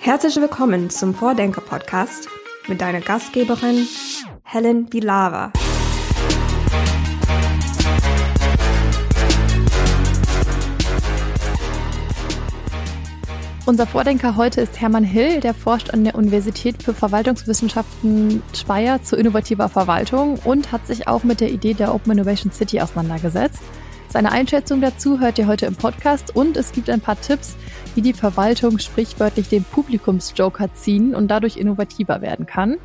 Herzlich willkommen zum Vordenker-Podcast mit deiner Gastgeberin Helen Vilava. Unser Vordenker heute ist Hermann Hill, der forscht an der Universität für Verwaltungswissenschaften Speyer zu innovativer Verwaltung und hat sich auch mit der Idee der Open Innovation City auseinandergesetzt. Seine Einschätzung dazu hört ihr heute im Podcast und es gibt ein paar Tipps, wie die Verwaltung sprichwörtlich den Publikumsjoker ziehen und dadurch innovativer werden kann.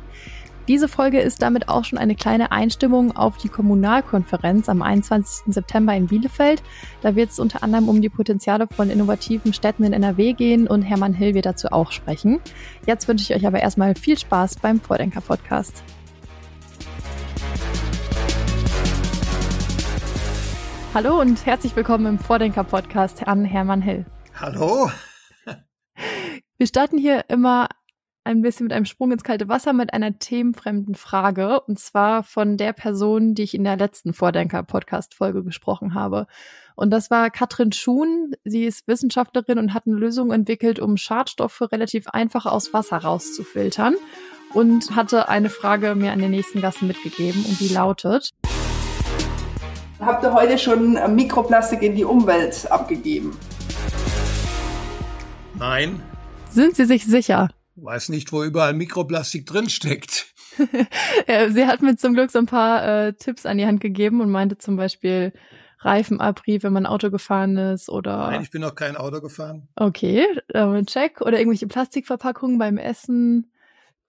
Diese Folge ist damit auch schon eine kleine Einstimmung auf die Kommunalkonferenz am 21. September in Bielefeld. Da wird es unter anderem um die Potenziale von innovativen Städten in NRW gehen und Hermann Hill wird dazu auch sprechen. Jetzt wünsche ich euch aber erstmal viel Spaß beim Vordenker-Podcast. Hallo und herzlich willkommen im Vordenker-Podcast an Hermann Hill. Hallo. Wir starten hier immer ein bisschen mit einem Sprung ins kalte Wasser mit einer themenfremden Frage. Und zwar von der Person, die ich in der letzten Vordenker-Podcast-Folge gesprochen habe. Und das war Katrin Schuhn. Sie ist Wissenschaftlerin und hat eine Lösung entwickelt, um Schadstoffe relativ einfach aus Wasser rauszufiltern. Und hatte eine Frage mir an den nächsten Gast mitgegeben und die lautet. Habt ihr heute schon Mikroplastik in die Umwelt abgegeben? Nein. Sind Sie sich sicher? Weiß nicht, wo überall Mikroplastik drinsteckt. Sie hat mir zum Glück so ein paar äh, Tipps an die Hand gegeben und meinte zum Beispiel Reifenabrieb, wenn man Auto gefahren ist oder. Nein, ich bin noch kein Auto gefahren. Okay, äh, check. Oder irgendwelche Plastikverpackungen beim Essen,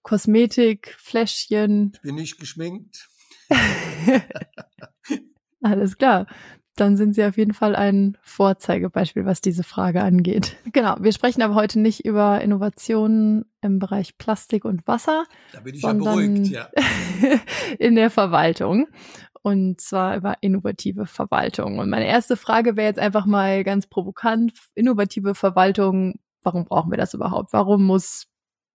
Kosmetik, Fläschchen. Ich bin nicht geschminkt. Alles klar. Dann sind Sie auf jeden Fall ein Vorzeigebeispiel, was diese Frage angeht. Genau. Wir sprechen aber heute nicht über Innovationen im Bereich Plastik und Wasser. Da bin ich ja beruhigt, ja. in der Verwaltung. Und zwar über innovative Verwaltung. Und meine erste Frage wäre jetzt einfach mal ganz provokant. Innovative Verwaltung, warum brauchen wir das überhaupt? Warum muss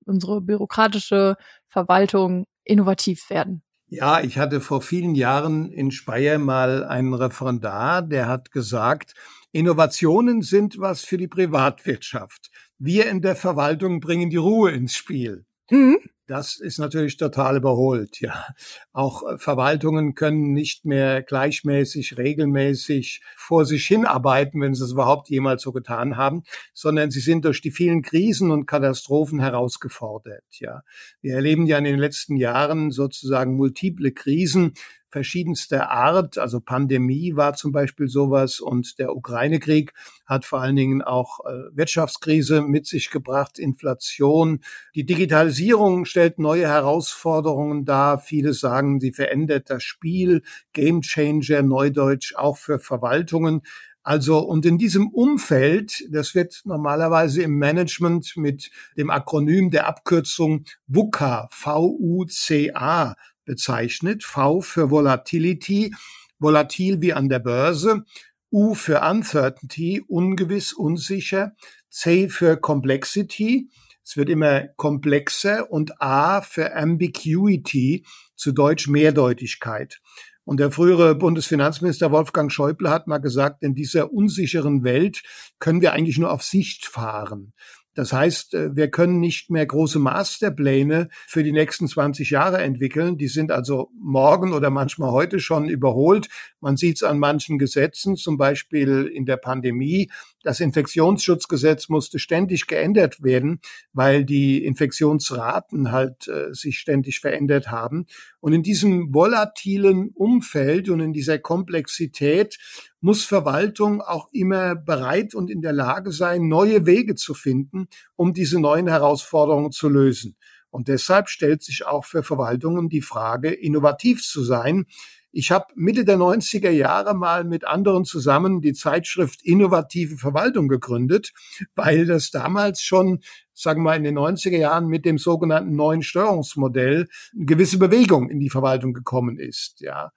unsere bürokratische Verwaltung innovativ werden? Ja, ich hatte vor vielen Jahren in Speyer mal einen Referendar, der hat gesagt, Innovationen sind was für die Privatwirtschaft. Wir in der Verwaltung bringen die Ruhe ins Spiel. Mhm. Das ist natürlich total überholt, ja. Auch äh, Verwaltungen können nicht mehr gleichmäßig, regelmäßig vor sich hinarbeiten, wenn sie es überhaupt jemals so getan haben, sondern sie sind durch die vielen Krisen und Katastrophen herausgefordert, ja. Wir erleben ja in den letzten Jahren sozusagen multiple Krisen, verschiedenster Art. Also Pandemie war zum Beispiel sowas und der Ukraine-Krieg hat vor allen Dingen auch äh, Wirtschaftskrise mit sich gebracht, Inflation. Die Digitalisierung stellt neue Herausforderungen dar. Viele sagen, sie verändert das Spiel. Game Changer, Neudeutsch, auch für Verwaltungen. Also, und in diesem Umfeld, das wird normalerweise im Management mit dem Akronym der Abkürzung VUCA, V-U-C-A bezeichnet. V für Volatility, volatil wie an der Börse. U für Uncertainty, ungewiss, unsicher. C für Complexity. Es wird immer komplexer und A für Ambiguity, zu Deutsch Mehrdeutigkeit. Und der frühere Bundesfinanzminister Wolfgang Schäuble hat mal gesagt, in dieser unsicheren Welt können wir eigentlich nur auf Sicht fahren. Das heißt, äh, wir können nicht mehr große Masterpläne für die nächsten 20 Jahre entwickeln. Die sind also morgen oder manchmal heute schon überholt. Man sieht es an manchen Gesetzen, zum Beispiel in der Pandemie. Das Infektionsschutzgesetz musste ständig geändert werden, weil die Infektionsraten halt äh, sich ständig verändert haben. Und in diesem volatilen Umfeld und in dieser Komplexität muss Verwaltung auch immer bereit und in der Lage sein, neue Wege zu finden, um diese neuen Herausforderungen zu lösen. Und deshalb stellt sich auch für Verwaltungen die Frage, innovativ zu sein. Ich habe Mitte der 90er Jahre mal mit anderen zusammen die Zeitschrift Innovative Verwaltung gegründet, weil das damals schon, sagen wir mal, in den 90er Jahren mit dem sogenannten neuen Steuerungsmodell eine gewisse Bewegung in die Verwaltung gekommen ist. Ja,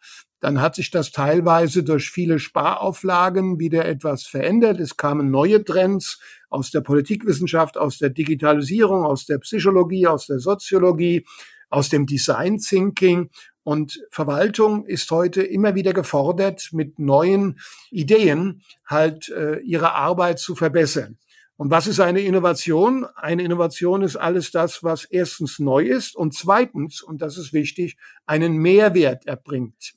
dann hat sich das teilweise durch viele Sparauflagen wieder etwas verändert. Es kamen neue Trends aus der Politikwissenschaft, aus der Digitalisierung, aus der Psychologie, aus der Soziologie, aus dem Design Thinking. Und Verwaltung ist heute immer wieder gefordert, mit neuen Ideen halt äh, ihre Arbeit zu verbessern. Und was ist eine Innovation? Eine Innovation ist alles das, was erstens neu ist und zweitens, und das ist wichtig, einen Mehrwert erbringt.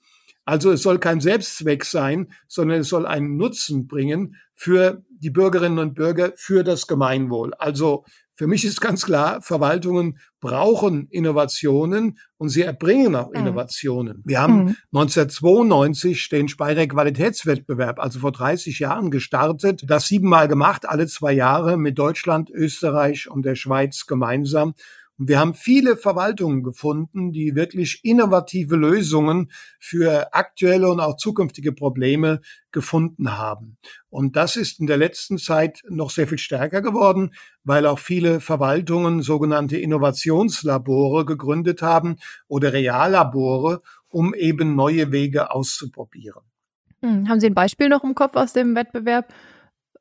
Also es soll kein Selbstzweck sein, sondern es soll einen Nutzen bringen für die Bürgerinnen und Bürger, für das Gemeinwohl. Also für mich ist ganz klar, Verwaltungen brauchen Innovationen und sie erbringen auch mhm. Innovationen. Wir haben mhm. 1992 den Speyer Qualitätswettbewerb, also vor 30 Jahren gestartet, das siebenmal gemacht, alle zwei Jahre mit Deutschland, Österreich und der Schweiz gemeinsam. Und wir haben viele Verwaltungen gefunden, die wirklich innovative Lösungen für aktuelle und auch zukünftige Probleme gefunden haben. Und das ist in der letzten Zeit noch sehr viel stärker geworden, weil auch viele Verwaltungen sogenannte Innovationslabore gegründet haben oder Reallabore, um eben neue Wege auszuprobieren. Hm, haben Sie ein Beispiel noch im Kopf aus dem Wettbewerb,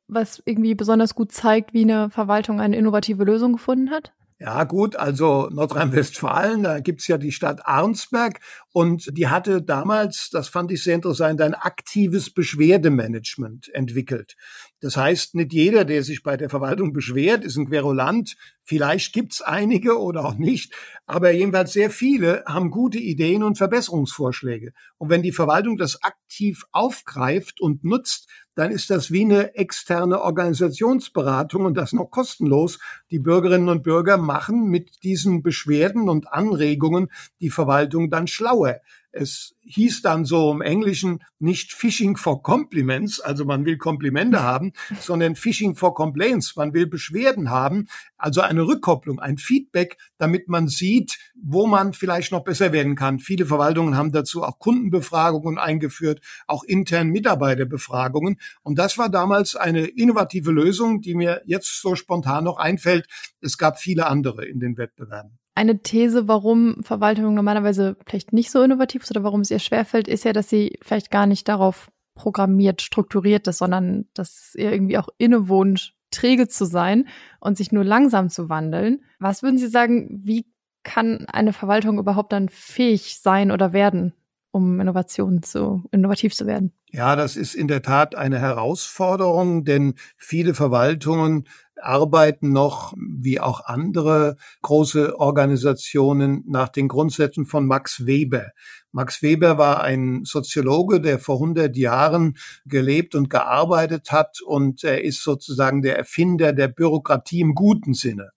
was irgendwie besonders gut zeigt, wie eine Verwaltung eine innovative Lösung gefunden hat? Ja gut, also Nordrhein-Westfalen, da gibt's ja die Stadt Arnsberg und die hatte damals, das fand ich sehr interessant, ein aktives Beschwerdemanagement entwickelt. Das heißt, nicht jeder, der sich bei der Verwaltung beschwert, ist ein Querulant. Vielleicht gibt's einige oder auch nicht, aber jedenfalls sehr viele haben gute Ideen und Verbesserungsvorschläge. Und wenn die Verwaltung das aktiv aufgreift und nutzt, dann ist das wie eine externe Organisationsberatung und das noch kostenlos. Die Bürgerinnen und Bürger machen mit diesen Beschwerden und Anregungen die Verwaltung dann schlauer. Es hieß dann so im Englischen nicht Phishing for Compliments, also man will Komplimente haben, sondern Phishing for Complaints, man will Beschwerden haben, also eine Rückkopplung, ein Feedback, damit man sieht, wo man vielleicht noch besser werden kann. Viele Verwaltungen haben dazu auch Kundenbefragungen eingeführt, auch intern Mitarbeiterbefragungen. Und das war damals eine innovative Lösung, die mir jetzt so spontan noch einfällt. Es gab viele andere in den Wettbewerben. Eine These, warum Verwaltung normalerweise vielleicht nicht so innovativ ist oder warum es ihr schwerfällt, ist ja, dass sie vielleicht gar nicht darauf programmiert, strukturiert ist, sondern dass ihr irgendwie auch innewohnt, träge zu sein und sich nur langsam zu wandeln. Was würden Sie sagen, wie kann eine Verwaltung überhaupt dann fähig sein oder werden, um Innovation zu, innovativ zu werden? Ja, das ist in der Tat eine Herausforderung, denn viele Verwaltungen arbeiten noch, wie auch andere große Organisationen, nach den Grundsätzen von Max Weber. Max Weber war ein Soziologe, der vor 100 Jahren gelebt und gearbeitet hat und er ist sozusagen der Erfinder der Bürokratie im guten Sinne.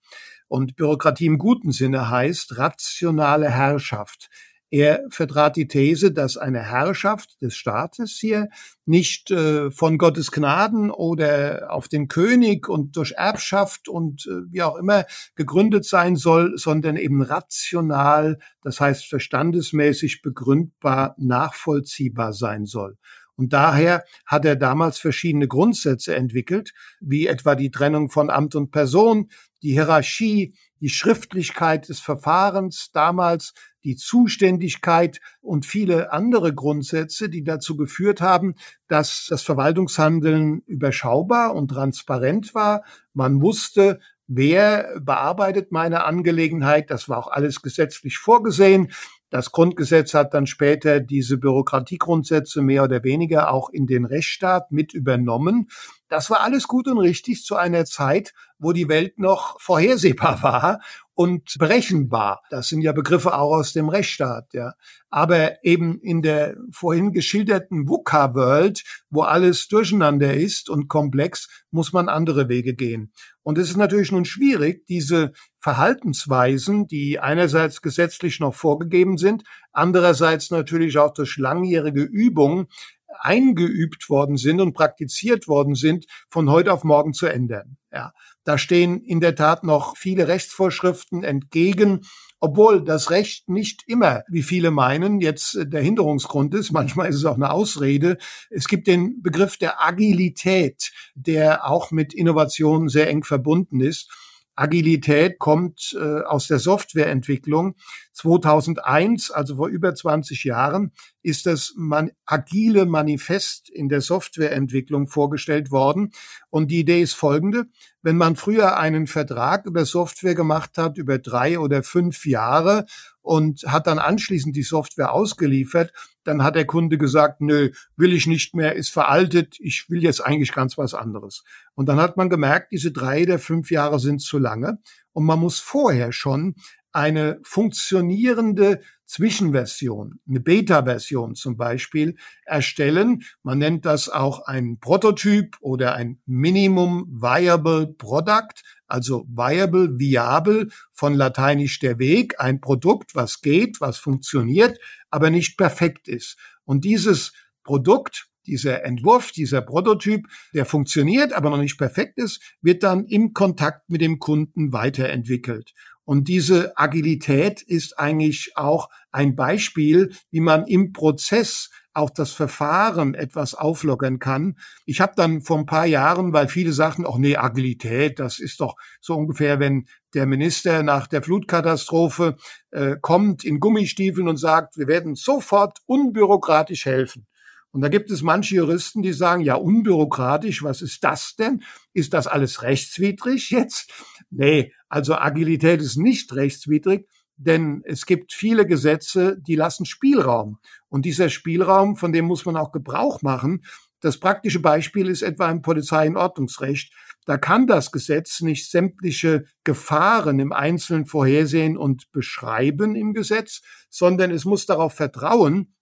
Und Bürokratie im guten Sinne heißt rationale Herrschaft. Er vertrat die These, dass eine Herrschaft des Staates hier nicht äh, von Gottes Gnaden oder auf den König und durch Erbschaft und äh, wie auch immer gegründet sein soll, sondern eben rational, das heißt verstandesmäßig begründbar, nachvollziehbar sein soll. Und daher hat er damals verschiedene Grundsätze entwickelt, wie etwa die Trennung von Amt und Person, die Hierarchie, die Schriftlichkeit des Verfahrens damals, die Zuständigkeit und viele andere Grundsätze, die dazu geführt haben, dass das Verwaltungshandeln überschaubar und transparent war. Man wusste, wer bearbeitet meine Angelegenheit. Das war auch alles gesetzlich vorgesehen. Das Grundgesetz hat dann später diese Bürokratiegrundsätze mehr oder weniger auch in den Rechtsstaat mit übernommen. Das war alles gut und richtig zu einer Zeit, wo die Welt noch vorhersehbar war und berechenbar. Das sind ja Begriffe auch aus dem Rechtsstaat, ja. Aber eben in der vorhin geschilderten VUCA-World, wo alles durcheinander ist und komplex, muss man andere Wege gehen. Und es ist natürlich nun schwierig, diese Verhaltensweisen, die einerseits gesetzlich noch vorgegeben sind, andererseits natürlich auch durch langjährige Übung eingeübt worden sind und praktiziert worden sind, von heute auf morgen zu ändern. Ja, da stehen in der Tat noch viele Rechtsvorschriften entgegen, obwohl das Recht nicht immer, wie viele meinen, jetzt der Hinderungsgrund ist. Manchmal ist es auch eine Ausrede. Es gibt den Begriff der Agilität, der auch mit Innovation sehr eng verbunden ist. Agilität kommt äh, aus der Softwareentwicklung. 2001, also vor über 20 Jahren, ist das man agile Manifest in der Softwareentwicklung vorgestellt worden. Und die Idee ist folgende. Wenn man früher einen Vertrag über Software gemacht hat, über drei oder fünf Jahre, und hat dann anschließend die Software ausgeliefert, dann hat der Kunde gesagt, nö, will ich nicht mehr, ist veraltet, ich will jetzt eigentlich ganz was anderes. Und dann hat man gemerkt, diese drei der fünf Jahre sind zu lange und man muss vorher schon eine funktionierende Zwischenversion, eine Beta-Version zum Beispiel, erstellen. Man nennt das auch ein Prototyp oder ein Minimum Viable Product, also viable, viable, von lateinisch der Weg, ein Produkt, was geht, was funktioniert, aber nicht perfekt ist. Und dieses Produkt, dieser Entwurf, dieser Prototyp, der funktioniert, aber noch nicht perfekt ist, wird dann im Kontakt mit dem Kunden weiterentwickelt. Und diese Agilität ist eigentlich auch ein Beispiel, wie man im Prozess auch das Verfahren etwas auflockern kann. Ich habe dann vor ein paar Jahren, weil viele sagten, ach nee, Agilität, das ist doch so ungefähr, wenn der Minister nach der Flutkatastrophe äh, kommt in Gummistiefeln und sagt, wir werden sofort unbürokratisch helfen. Und da gibt es manche Juristen, die sagen, ja, unbürokratisch, was ist das denn? Ist das alles rechtswidrig jetzt? Nee, also Agilität ist nicht rechtswidrig, denn es gibt viele Gesetze, die lassen Spielraum. Und dieser Spielraum, von dem muss man auch Gebrauch machen. Das praktische Beispiel ist etwa im Polizei- und Ordnungsrecht. Da kann das Gesetz nicht sämtliche Gefahren im Einzelnen vorhersehen und beschreiben im Gesetz, sondern es muss darauf vertrauen,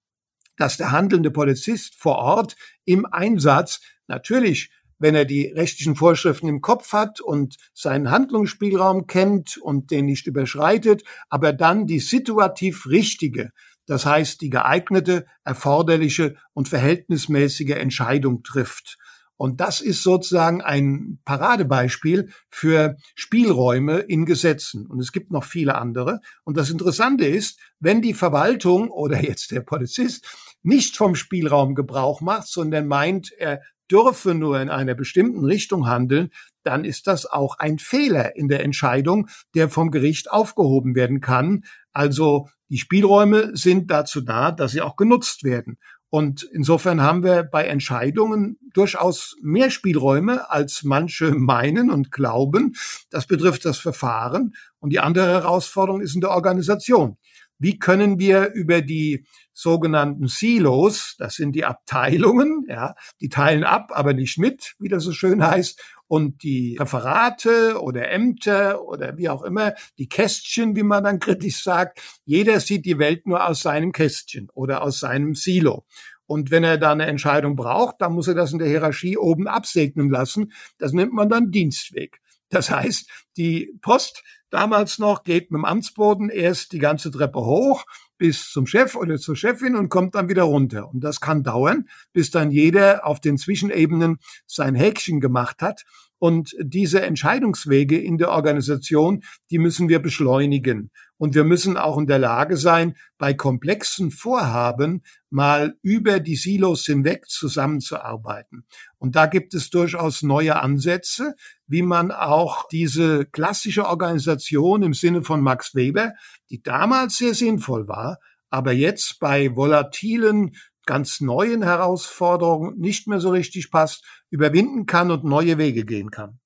dass der handelnde Polizist vor Ort im Einsatz natürlich wenn er die rechtlichen Vorschriften im Kopf hat und seinen Handlungsspielraum kennt und den nicht überschreitet, aber dann die situativ richtige, das heißt die geeignete, erforderliche und verhältnismäßige Entscheidung trifft. Und das ist sozusagen ein Paradebeispiel für Spielräume in Gesetzen. Und es gibt noch viele andere. Und das Interessante ist, wenn die Verwaltung oder jetzt der Polizist nicht vom Spielraum Gebrauch macht, sondern meint, er dürfe nur in einer bestimmten Richtung handeln, dann ist das auch ein Fehler in der Entscheidung, der vom Gericht aufgehoben werden kann. Also die Spielräume sind dazu da, dass sie auch genutzt werden. Und insofern haben wir bei Entscheidungen durchaus mehr Spielräume, als manche meinen und glauben. Das betrifft das Verfahren. Und die andere Herausforderung ist in der Organisation. Wie können wir über die sogenannten Silos, das sind die Abteilungen, ja, die teilen ab, aber nicht mit, wie das so schön heißt, und die Referate oder Ämter oder wie auch immer, die Kästchen, wie man dann kritisch sagt, jeder sieht die Welt nur aus seinem Kästchen oder aus seinem Silo. Und wenn er da eine Entscheidung braucht, dann muss er das in der Hierarchie oben absegnen lassen. Das nennt man dann Dienstweg. Das heißt, die Post damals noch geht mit dem Amtsboden erst die ganze Treppe hoch bis zum Chef oder zur Chefin und kommt dann wieder runter. Und das kann dauern, bis dann jeder auf den Zwischenebenen sein Häkchen gemacht hat. Und diese Entscheidungswege in der Organisation, die müssen wir beschleunigen. Und wir müssen auch in der Lage sein, bei komplexen Vorhaben mal über die Silos hinweg zusammenzuarbeiten. Und da gibt es durchaus neue Ansätze, wie man auch diese klassische Organisation im Sinne von Max Weber, die damals sehr sinnvoll war, aber jetzt bei volatilen, ganz neuen Herausforderungen nicht mehr so richtig passt, überwinden kann und neue Wege gehen kann.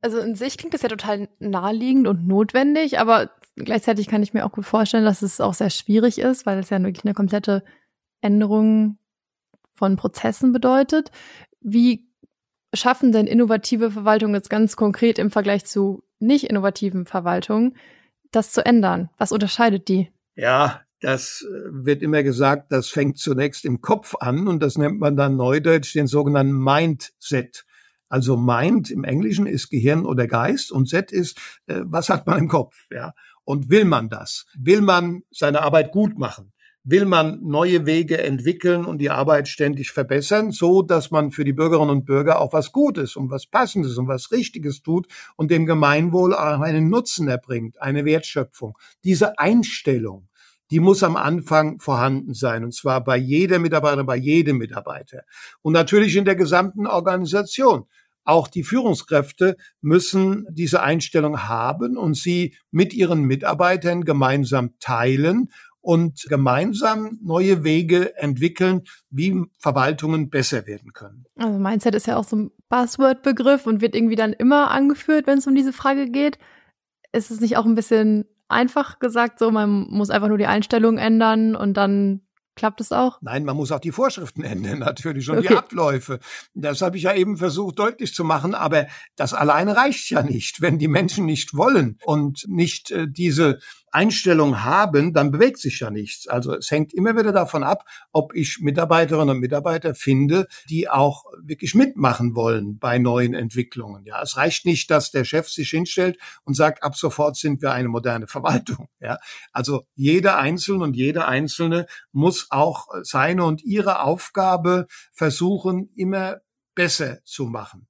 Also in sich klingt das ja total naheliegend und notwendig, aber gleichzeitig kann ich mir auch gut vorstellen, dass es auch sehr schwierig ist, weil es ja wirklich eine komplette Änderung von Prozessen bedeutet. Wie schaffen denn innovative Verwaltungen jetzt ganz konkret im Vergleich zu nicht innovativen Verwaltungen, das zu ändern? Was unterscheidet die? Ja, das äh, wird immer gesagt, das fängt zunächst im Kopf an und das nennt man dann neudeutsch den sogenannten Mindset. Also Mind im Englischen ist Gehirn oder Geist und Set ist, äh, was hat man im Kopf, ja? Und will man das? Will man seine Arbeit gut machen? Will man neue Wege entwickeln und die Arbeit ständig verbessern, so dass man für die Bürgerinnen und Bürger auch was Gutes und was Passendes und was Richtiges tut und dem Gemeinwohl auch einen Nutzen erbringt, eine Wertschöpfung. Diese Einstellung, die muss am Anfang vorhanden sein, und zwar bei jeder Mitarbeiterin, bei jedem Mitarbeiter. Und natürlich in der gesamten Organisation. Auch die Führungskräfte müssen diese Einstellung haben und sie mit ihren Mitarbeitern gemeinsam teilen und gemeinsam neue Wege entwickeln, wie Verwaltungen besser werden können. Also Mindset ist ja auch so ein Buzzword-Begriff und wird irgendwie dann immer angeführt, wenn es um diese Frage geht. Ist es nicht auch ein bisschen einfach gesagt, so man muss einfach nur die Einstellung ändern und dann Klappt es auch? Nein, man muss auch die Vorschriften ändern, natürlich, und okay. die Abläufe. Das habe ich ja eben versucht deutlich zu machen, aber das alleine reicht ja nicht. Wenn die Menschen nicht wollen und nicht äh, diese Einstellung haben, dann bewegt sich ja nichts. Also es hängt immer wieder davon ab, ob ich Mitarbeiterinnen und Mitarbeiter finde, die auch wirklich mitmachen wollen bei neuen Entwicklungen. Ja, es reicht nicht, dass der Chef sich hinstellt und sagt, ab sofort sind wir eine moderne Verwaltung. Ja, also jeder Einzelne und jede Einzelne muss auch seine und ihre Aufgabe versuchen, immer besser zu machen.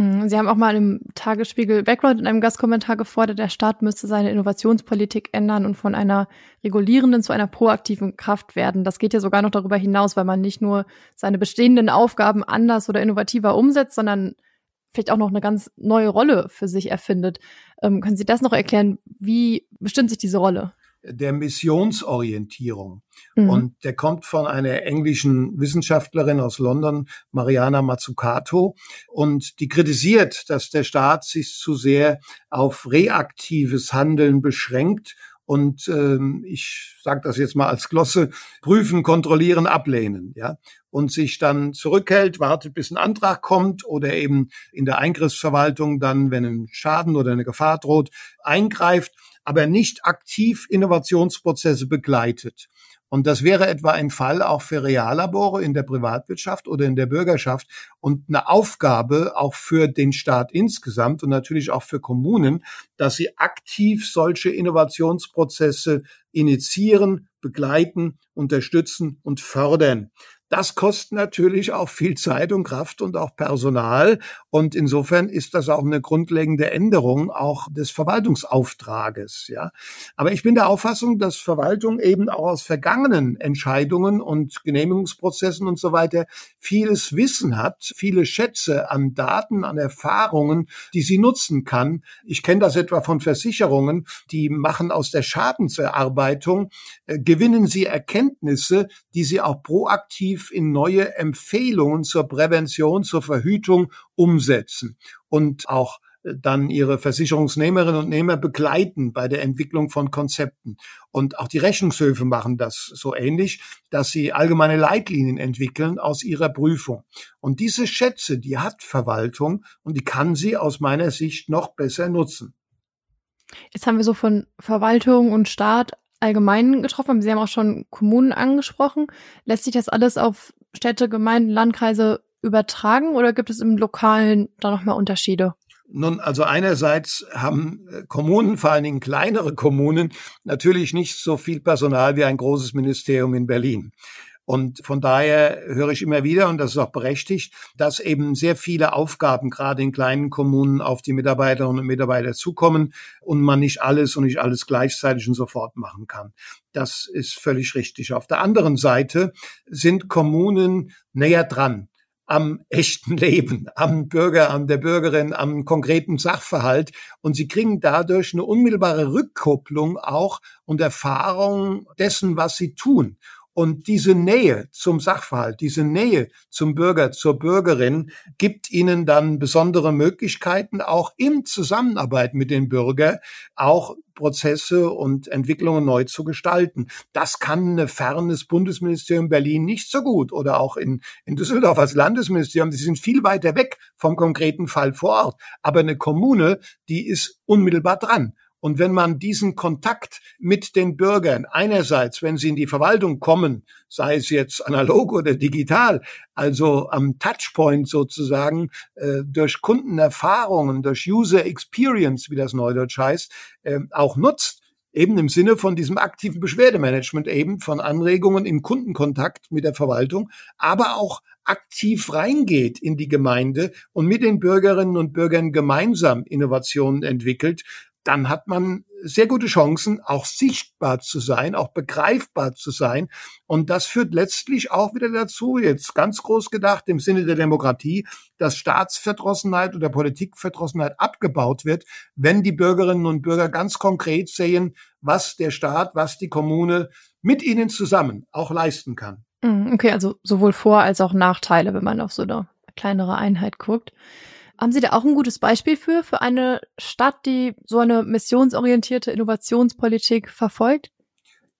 Mhm, Sie haben auch mal im Tagesspiegel Background in einem Gastkommentar gefordert, der Staat müsste seine Innovationspolitik ändern und von einer regulierenden zu einer proaktiven Kraft werden. Das geht ja sogar noch darüber hinaus, weil man nicht nur seine bestehenden Aufgaben anders oder innovativer umsetzt, sondern vielleicht auch noch eine ganz neue Rolle für sich erfindet. Ähm, können Sie das noch erklären? Wie bestimmt sich diese Rolle? Der Missionsorientierung. Mhm. Und der kommt von einer englischen Wissenschaftlerin aus London, Mariana Mazzucato. Und die kritisiert, dass der Staat sich zu sehr auf reaktives Handeln beschränkt und ähm, ich sage das jetzt mal als Glosse, prüfen, kontrollieren, ablehnen, ja, und sich dann zurückhält, wartet, bis ein Antrag kommt oder eben in der Eingriffsverwaltung dann, wenn ein Schaden oder eine Gefahr droht, eingreift aber nicht aktiv Innovationsprozesse begleitet. Und das wäre etwa ein Fall auch für Reallabore in der Privatwirtschaft oder in der Bürgerschaft und eine Aufgabe auch für den Staat insgesamt und natürlich auch für Kommunen, dass sie aktiv solche Innovationsprozesse initiieren, begleiten, unterstützen und fördern. Das kostet natürlich auch viel Zeit und Kraft und auch Personal. Und insofern ist das auch eine grundlegende Änderung auch des Verwaltungsauftrages, ja. Aber ich bin der Auffassung, dass Verwaltung eben auch aus vergangenen Entscheidungen und Genehmigungsprozessen und so weiter vieles Wissen hat, viele Schätze an Daten, an Erfahrungen, die sie nutzen kann. Ich kenne das etwa von Versicherungen, die machen aus der Schadenserarbeitung, äh, gewinnen sie Erkenntnisse, die sie auch proaktiv aktiv in neue Empfehlungen zur Prävention, zur Verhütung umsetzen und auch äh, dann ihre Versicherungsnehmerinnen und Nehmer begleiten bei der Entwicklung von Konzepten. Und auch die Rechnungshöfe machen das so ähnlich, dass sie allgemeine Leitlinien entwickeln aus ihrer Prüfung. Und diese Schätze, die hat Verwaltung und die kann sie aus meiner Sicht noch besser nutzen. Jetzt haben wir so von Verwaltung und Staat allgemein getroffen. Sie haben auch schon Kommunen angesprochen. Lässt sich das alles auf Städte, Gemeinden, Landkreise übertragen oder gibt es im Lokalen da nochmal Unterschiede? Nun, also einerseits haben äh, Kommunen, vor allen Dingen kleinere Kommunen, natürlich nicht so viel Personal wie ein großes Ministerium in Berlin. Und von daher höre ich immer wieder, und das ist auch berechtigt, dass eben sehr viele Aufgaben gerade in kleinen Kommunen auf die Mitarbeiterinnen und Mitarbeiter zukommen und man nicht alles und nicht alles gleichzeitig und sofort machen kann. Das ist völlig richtig. Auf der anderen Seite sind Kommunen näher dran am echten Leben, am Bürger, an der Bürgerin, am konkreten Sachverhalt. Und sie kriegen dadurch eine unmittelbare Rückkopplung auch und Erfahrung dessen, was sie tun. Und diese Nähe zum Sachverhalt, diese Nähe zum Bürger, zur Bürgerin gibt ihnen dann besondere Möglichkeiten, auch im Zusammenarbeit mit den Bürgern auch Prozesse und Entwicklungen neu zu gestalten. Das kann ein fernes Bundesministerium Berlin nicht so gut oder auch in, in Düsseldorf als Landesministerium. Die sind viel weiter weg vom konkreten Fall vor Ort. Aber eine Kommune, die ist unmittelbar dran. Und wenn man diesen Kontakt mit den Bürgern einerseits, wenn sie in die Verwaltung kommen, sei es jetzt analog oder digital, also am Touchpoint sozusagen, äh, durch Kundenerfahrungen, durch User Experience, wie das Neudeutsch heißt, äh, auch nutzt, eben im Sinne von diesem aktiven Beschwerdemanagement eben von Anregungen im Kundenkontakt mit der Verwaltung, aber auch aktiv reingeht in die Gemeinde und mit den Bürgerinnen und Bürgern gemeinsam Innovationen entwickelt, dann hat man sehr gute Chancen, auch sichtbar zu sein, auch begreifbar zu sein. Und das führt letztlich auch wieder dazu, jetzt ganz groß gedacht, im Sinne der Demokratie, dass Staatsverdrossenheit oder Politikverdrossenheit abgebaut wird, wenn die Bürgerinnen und Bürger ganz konkret sehen, was der Staat, was die Kommune mit ihnen zusammen auch leisten kann. Mhm, okay, also sowohl Vor- als auch Nachteile, wenn man auf so eine kleinere Einheit guckt. Haben Sie da auch ein gutes Beispiel für, für eine Stadt, die so eine missionsorientierte Innovationspolitik verfolgt?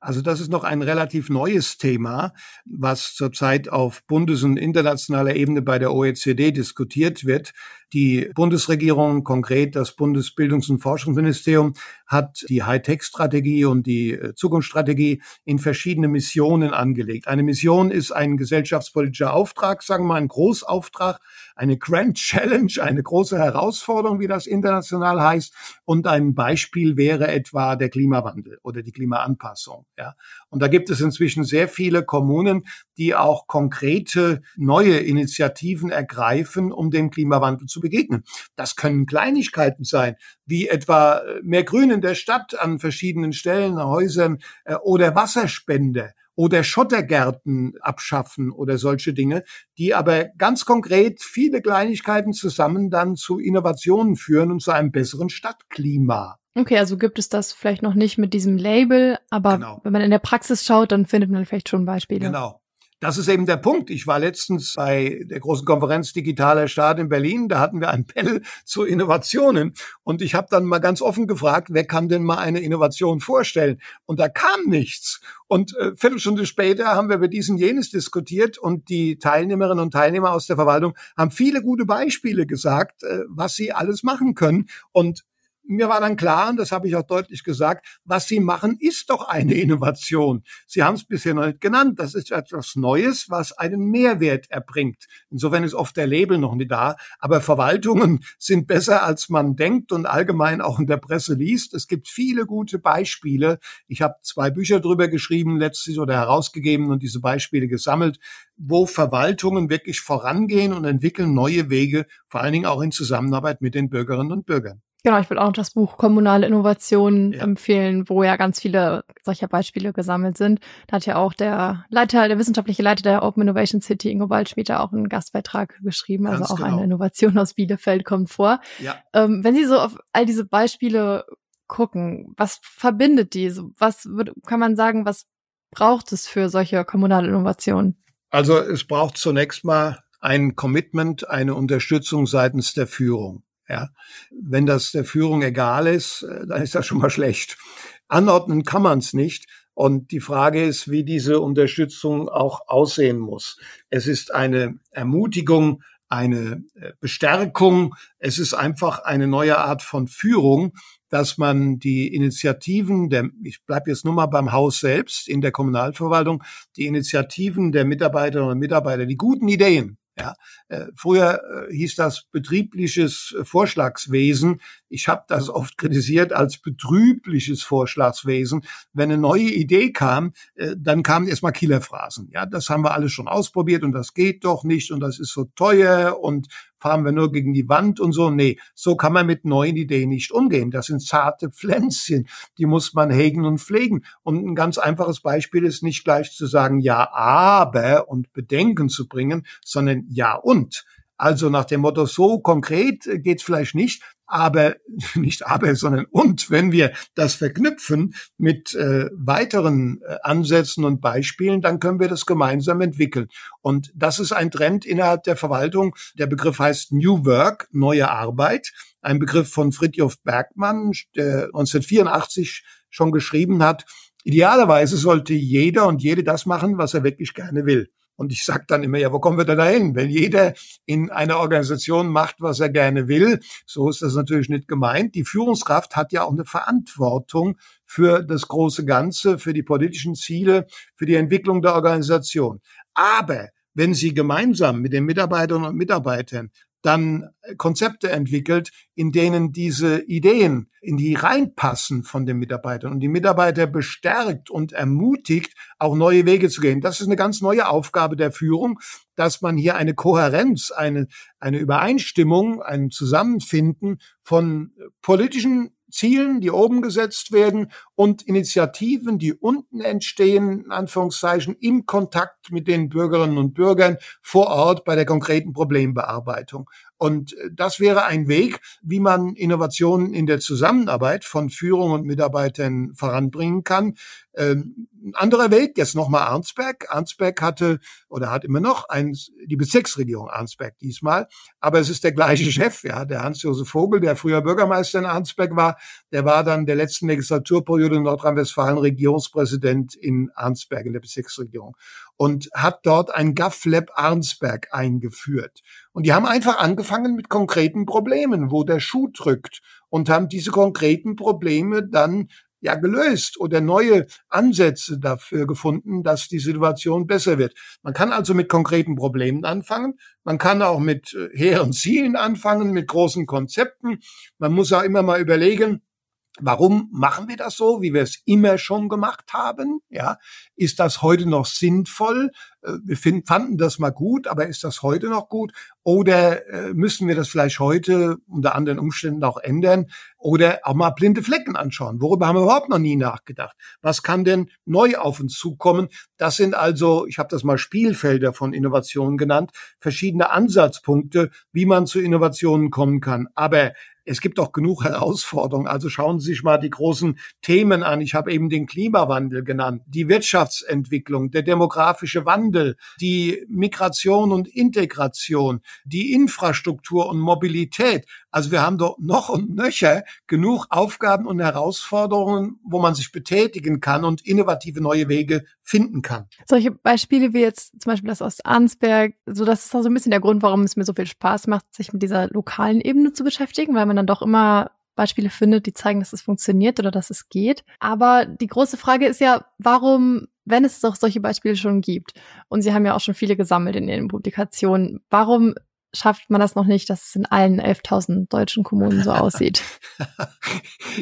Also das ist noch ein relativ neues Thema, was zurzeit auf Bundes- und internationaler Ebene bei der OECD diskutiert wird. Die Bundesregierung, konkret das Bundesbildungs- und Forschungsministerium, hat die Hightech-Strategie und die äh, Zukunftsstrategie in verschiedene Missionen angelegt. Eine Mission ist ein gesellschaftspolitischer Auftrag, sagen wir mal ein Großauftrag, eine Grand Challenge, eine große Herausforderung, wie das international heißt. Und ein Beispiel wäre etwa der Klimawandel oder die Klimaanpassung. Ja. Und da gibt es inzwischen sehr viele Kommunen, die auch konkrete neue Initiativen ergreifen, um dem Klimawandel zu begegnen. Das können Kleinigkeiten sein, wie etwa äh, mehr Grün in der Stadt an verschiedenen Stellen, Häusern äh, oder Wasserspende oder Schottergärten abschaffen oder solche Dinge, die aber ganz konkret viele Kleinigkeiten zusammen dann zu Innovationen führen und zu einem besseren Stadtklima. Okay, also gibt es das vielleicht noch nicht mit diesem Label, aber genau. wenn man in der Praxis schaut, dann findet man vielleicht schon Beispiele. Genau. Das ist eben der Punkt. Ich war letztens bei der großen Konferenz Digitaler Staat in Berlin. Da hatten wir ein Panel zu Innovationen. Und ich habe dann mal ganz offen gefragt, wer kann denn mal eine Innovation vorstellen? Und da kam nichts. Und äh, Viertelstunde später haben wir über diesen jenes diskutiert und die Teilnehmerinnen und Teilnehmer aus der Verwaltung haben viele gute Beispiele gesagt, äh, was sie alles machen können. Und mir war dann klar, und das habe ich auch deutlich gesagt, was Sie machen, ist doch eine Innovation. Sie haben es bisher noch nicht genannt. Das ist etwas Neues, was einen Mehrwert erbringt. Insofern ist oft der Label noch nicht da. Aber Verwaltungen sind besser, als man denkt und allgemein auch in der Presse liest. Es gibt viele gute Beispiele. Ich habe zwei Bücher drüber geschrieben letztlich oder herausgegeben und diese Beispiele gesammelt, wo Verwaltungen wirklich vorangehen und entwickeln neue Wege, vor allen Dingen auch in Zusammenarbeit mit den Bürgerinnen und Bürgern. Genau, ich würde auch noch das Buch Kommunale Innovationen ja. empfehlen, wo ja ganz viele solcher Beispiele gesammelt sind. Da hat ja auch der Leiter, der wissenschaftliche Leiter der Open Innovation City, Ingo Waldschmied, auch einen Gastbeitrag geschrieben. Also ganz also auch genau. eine Innovation aus Bielefeld kommt vor. Ja. Ähm, wenn Sie so auf all diese Beispiele gucken, was verbindet die? Was wird, kann man sagen, was braucht es für solche kommunale Innovationen? Also es braucht zunächst mal ein Commitment, eine Unterstützung seitens der Führung. Ja, wenn das der Führung egal ist, äh, dann ist das schon mal schlecht. Anordnen kann man es nicht. Und die Frage ist, wie diese Unterstützung auch aussehen muss. Es ist eine Ermutigung, eine äh, Bestärkung. Es ist einfach eine neue Art von Führung, dass man die Initiativen der, ich bleibe jetzt nur mal beim Haus selbst in der Kommunalverwaltung, die Initiativen der Mitarbeiterinnen und Mitarbeiter, die guten Ideen, ja, äh, früher äh, hieß das betriebliches Vorschlagswesen. Ich habe das oft kritisiert als betrübliches Vorschlagswesen. Wenn eine neue Idee kam, äh, dann kamen erstmal Killerphrasen. Ja, das haben wir alles schon ausprobiert und das geht doch nicht und das ist so teuer und fahren wir nur gegen die Wand und so. Nee, so kann man mit neuen Ideen nicht umgehen. Das sind zarte Pflänzchen, die muss man hegen und pflegen. Und ein ganz einfaches Beispiel ist nicht gleich zu sagen, ja, aber und Bedenken zu bringen, sondern ja und. Also nach dem Motto, so konkret geht's vielleicht nicht, aber nicht aber, sondern und, wenn wir das verknüpfen mit äh, weiteren äh, Ansätzen und Beispielen, dann können wir das gemeinsam entwickeln. Und das ist ein Trend innerhalb der Verwaltung. Der Begriff heißt New Work, neue Arbeit. Ein Begriff von Fritjof Bergmann, der 1984 schon geschrieben hat. Idealerweise sollte jeder und jede das machen, was er wirklich gerne will. Und ich sage dann immer, ja, wo kommen wir denn dahin? Wenn jeder in einer Organisation macht, was er gerne will, so ist das natürlich nicht gemeint. Die Führungskraft hat ja auch eine Verantwortung für das große Ganze, für die politischen Ziele, für die Entwicklung der Organisation. Aber wenn sie gemeinsam mit den Mitarbeiterinnen und Mitarbeitern dann Konzepte entwickelt, in denen diese Ideen in die reinpassen von den Mitarbeitern und die Mitarbeiter bestärkt und ermutigt, auch neue Wege zu gehen. Das ist eine ganz neue Aufgabe der Führung, dass man hier eine Kohärenz, eine, eine Übereinstimmung, ein Zusammenfinden von politischen Zielen, die oben gesetzt werden und Initiativen, die unten entstehen, in Anführungszeichen, im Kontakt mit den Bürgerinnen und Bürgern vor Ort bei der konkreten Problembearbeitung. Und äh, das wäre ein Weg, wie man Innovationen in der Zusammenarbeit von Führung und Mitarbeitern voranbringen kann. Ähm, ein anderer Weg, jetzt nochmal Arnsberg. Arnsberg hatte oder hat immer noch ein, die Bezirksregierung Arnsberg diesmal, aber es ist der gleiche Chef, ja, der Hans-Josef Vogel, der früher Bürgermeister in Arnsberg war, der war dann der letzten Legislaturperiode in Nordrhein-Westfalen Regierungspräsident in Arnsberg in der Bezirksregierung und hat dort ein GovLab Arnsberg eingeführt. Und die haben einfach angefangen mit konkreten Problemen, wo der Schuh drückt und haben diese konkreten Probleme dann ja gelöst oder neue Ansätze dafür gefunden, dass die Situation besser wird. Man kann also mit konkreten Problemen anfangen. Man kann auch mit äh, hehren Zielen anfangen, mit großen Konzepten. Man muss auch immer mal überlegen, Warum machen wir das so, wie wir es immer schon gemacht haben? Ja, ist das heute noch sinnvoll? Äh, wir finden, fanden das mal gut, aber ist das heute noch gut? Oder äh, müssen wir das vielleicht heute unter anderen Umständen auch ändern? Oder auch mal blinde Flecken anschauen? Worüber haben wir überhaupt noch nie nachgedacht? Was kann denn neu auf uns zukommen? Das sind also, ich habe das mal Spielfelder von Innovationen genannt, verschiedene Ansatzpunkte, wie man zu Innovationen kommen kann. Aber es gibt auch genug Herausforderungen. Also schauen Sie sich mal die großen Themen an. Ich habe eben den Klimawandel genannt, die Wirtschaftsentwicklung, der demografische Wandel, die Migration und Integration, die Infrastruktur und Mobilität. Also wir haben doch noch und nöcher genug Aufgaben und Herausforderungen, wo man sich betätigen kann und innovative neue Wege finden kann. Solche Beispiele wie jetzt zum Beispiel das aus Arnsberg, so das ist auch so ein bisschen der Grund, warum es mir so viel Spaß macht, sich mit dieser lokalen Ebene zu beschäftigen, weil man dann doch immer Beispiele findet, die zeigen, dass es funktioniert oder dass es geht. Aber die große Frage ist ja, warum, wenn es doch solche Beispiele schon gibt, und Sie haben ja auch schon viele gesammelt in Ihren Publikationen, warum schafft man das noch nicht, dass es in allen 11.000 deutschen Kommunen so aussieht.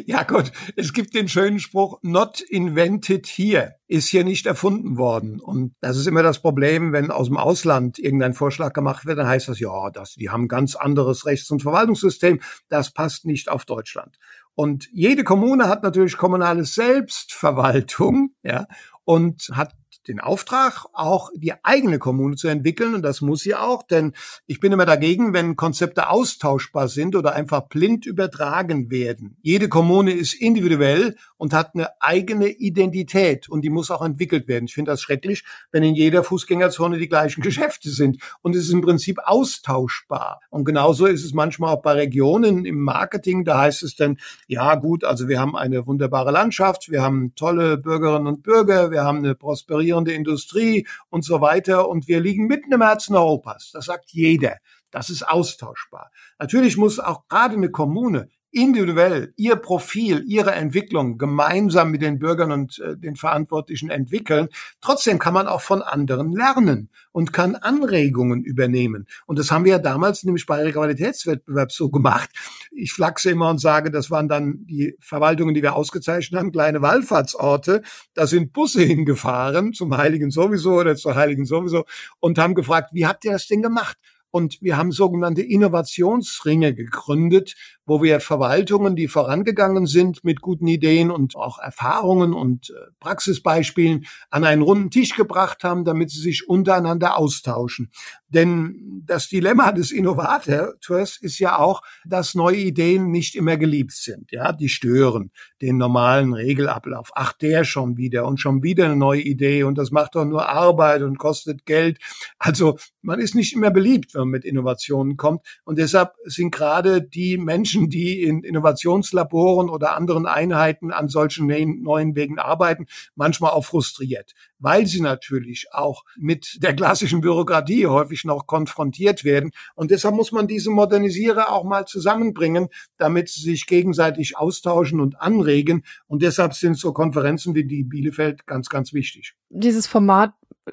ja gut, es gibt den schönen Spruch, not invented here, ist hier nicht erfunden worden. Und das ist immer das Problem, wenn aus dem Ausland irgendein Vorschlag gemacht wird, dann heißt das, ja, das, die haben ein ganz anderes Rechts- und Verwaltungssystem, das passt nicht auf Deutschland. Und jede Kommune hat natürlich kommunale Selbstverwaltung, ja, und hat den Auftrag, auch die eigene Kommune zu entwickeln. Und das muss sie auch, denn ich bin immer dagegen, wenn Konzepte austauschbar sind oder einfach blind übertragen werden. Jede Kommune ist individuell und hat eine eigene Identität und die muss auch entwickelt werden. Ich finde das schrecklich, wenn in jeder Fußgängerzone die gleichen Geschäfte sind. Und es ist im Prinzip austauschbar. Und genauso ist es manchmal auch bei Regionen im Marketing. Da heißt es dann, ja gut, also wir haben eine wunderbare Landschaft, wir haben tolle Bürgerinnen und Bürger, wir haben eine prosperierende produzierende Industrie und so weiter. Und wir liegen mitten im Herzen Europas. Das sagt jeder. Das ist austauschbar. Natürlich muss auch gerade eine Kommune individuell ihr Profil, ihre Entwicklung gemeinsam mit den Bürgern und äh, den Verantwortlichen entwickeln. Trotzdem kann man auch von anderen lernen und kann Anregungen übernehmen. Und das haben wir ja damals nämlich bei Qualitätswettbewerb so gemacht. Ich flachse immer und sage, das waren dann die Verwaltungen, die wir ausgezeichnet haben, kleine Wallfahrtsorte. Da sind Busse hingefahren, zum Heiligen sowieso oder zur Heiligen sowieso, und haben gefragt, wie habt ihr das denn gemacht? Und wir haben sogenannte Innovationsringe gegründet, wo wir Verwaltungen, die vorangegangen sind mit guten Ideen und auch Erfahrungen und äh, Praxisbeispielen an einen runden Tisch gebracht haben, damit sie sich untereinander austauschen. Denn das Dilemma des Innovators ist ja auch, dass neue Ideen nicht immer geliebt sind. Ja, die stören den normalen Regelablauf. Ach, der schon wieder und schon wieder eine neue Idee und das macht doch nur Arbeit und kostet Geld. Also man ist nicht immer beliebt, wenn man mit Innovationen kommt. Und deshalb sind gerade die Menschen, die in Innovationslaboren oder anderen Einheiten an solchen neuen Wegen arbeiten, manchmal auch frustriert, weil sie natürlich auch mit der klassischen Bürokratie häufig noch konfrontiert werden. Und deshalb muss man diese Modernisierer auch mal zusammenbringen, damit sie sich gegenseitig austauschen und anregen. Und deshalb sind so Konferenzen wie die Bielefeld ganz, ganz wichtig. Dieses Format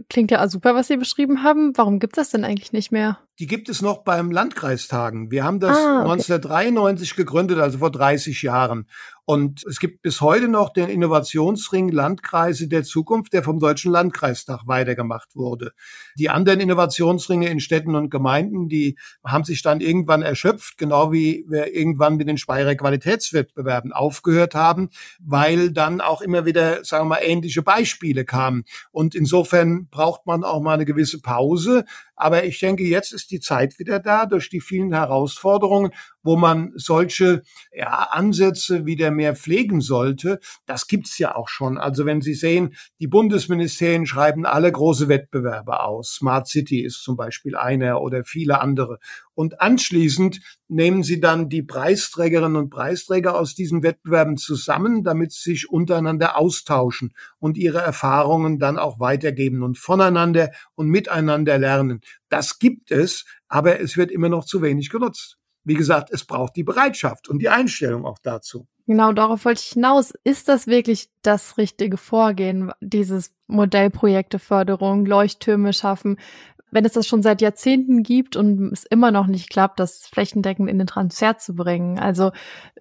klingt ja super, was Sie beschrieben haben. Warum gibt es das denn eigentlich nicht mehr? Die gibt es noch beim Landkreistagen. Wir haben das ah, okay. 1993 gegründet, also vor 30 Jahren. Und es gibt bis heute noch den Innovationsring Landkreise der Zukunft, der vom Deutschen Landkreistag weitergemacht wurde. Die anderen Innovationsringe in Städten und Gemeinden, die haben sich dann irgendwann erschöpft, genau wie wir irgendwann mit den Speyerer Qualitätswettbewerben aufgehört haben, weil dann auch immer wieder, sagen wir mal, ähnliche Beispiele kamen. Und insofern braucht man auch mal eine gewisse Pause. Aber ich denke, jetzt ist die Zeit wieder da durch die vielen Herausforderungen, wo man solche ja, Ansätze wie der mehr pflegen sollte, das gibt's ja auch schon. Also wenn Sie sehen, die Bundesministerien schreiben alle große Wettbewerbe aus. Smart City ist zum Beispiel einer oder viele andere. Und anschließend nehmen Sie dann die Preisträgerinnen und Preisträger aus diesen Wettbewerben zusammen, damit sie sich untereinander austauschen und ihre Erfahrungen dann auch weitergeben und voneinander und miteinander lernen. Das gibt es, aber es wird immer noch zu wenig genutzt. Wie gesagt, es braucht die Bereitschaft und die Einstellung auch dazu. Genau, darauf wollte ich hinaus. Ist das wirklich das richtige Vorgehen, dieses Modellprojekteförderung, Leuchttürme schaffen? Wenn es das schon seit Jahrzehnten gibt und es immer noch nicht klappt, das flächendeckend in den Transfer zu bringen. Also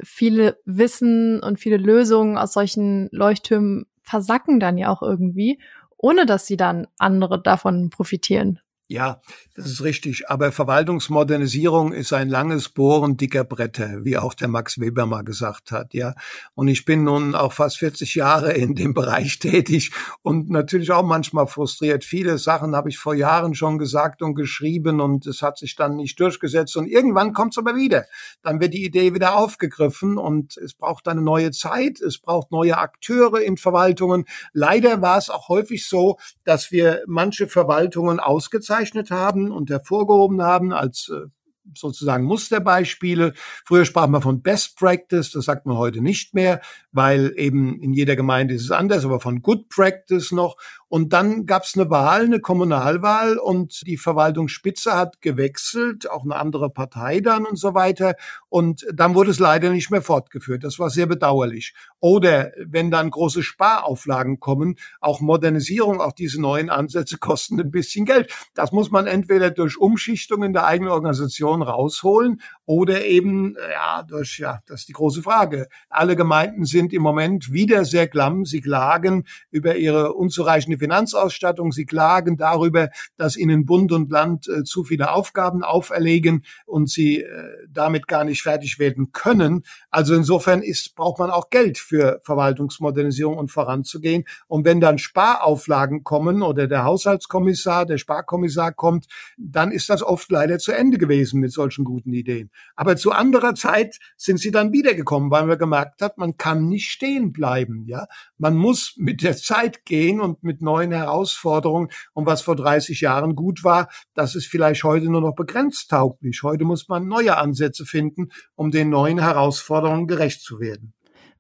viele Wissen und viele Lösungen aus solchen Leuchttürmen versacken dann ja auch irgendwie, ohne dass sie dann andere davon profitieren. Ja, das ist richtig. Aber Verwaltungsmodernisierung ist ein langes Bohren dicker Bretter, wie auch der Max Weber mal gesagt hat, ja. Und ich bin nun auch fast 40 Jahre in dem Bereich tätig und natürlich auch manchmal frustriert. Viele Sachen habe ich vor Jahren schon gesagt und geschrieben und es hat sich dann nicht durchgesetzt und irgendwann kommt es aber wieder. Dann wird die Idee wieder aufgegriffen und es braucht eine neue Zeit. Es braucht neue Akteure in Verwaltungen. Leider war es auch häufig so, dass wir manche Verwaltungen ausgezeichnet ausgezeichnet haben und hervorgehoben haben als äh, sozusagen Musterbeispiele. Früher sprach man von Best Practice, das sagt man heute nicht mehr, weil eben in jeder Gemeinde ist es anders, aber von Good Practice noch. Und dann gab es eine Wahl, eine Kommunalwahl und die Verwaltungsspitze hat gewechselt, auch eine andere Partei dann und so weiter. Und dann wurde es leider nicht mehr fortgeführt. Das war sehr bedauerlich. Oder wenn dann große Sparauflagen kommen, auch Modernisierung, auch diese neuen Ansätze kosten ein bisschen Geld. Das muss man entweder durch Umschichtung in der eigenen Organisation rausholen oder eben, ja, durch, ja, das ist die große Frage. Alle Gemeinden sind im Moment wieder sehr klamm. Sie klagen über ihre unzureichende Finanzausstattung. Sie klagen darüber, dass ihnen Bund und Land äh, zu viele Aufgaben auferlegen und sie äh, damit gar nicht fertig werden können. Also insofern ist, braucht man auch Geld für Verwaltungsmodernisierung und voranzugehen. Und wenn dann Sparauflagen kommen oder der Haushaltskommissar, der Sparkommissar kommt, dann ist das oft leider zu Ende gewesen mit solchen guten Ideen. Aber zu anderer Zeit sind sie dann wiedergekommen, weil man gemerkt hat, man kann nicht stehen bleiben. Ja, man muss mit der Zeit gehen und mit neuen Herausforderungen. Und was vor 30 Jahren gut war, das ist vielleicht heute nur noch begrenzt tauglich. Heute muss man neue Ansätze finden, um den neuen Herausforderungen gerecht zu werden.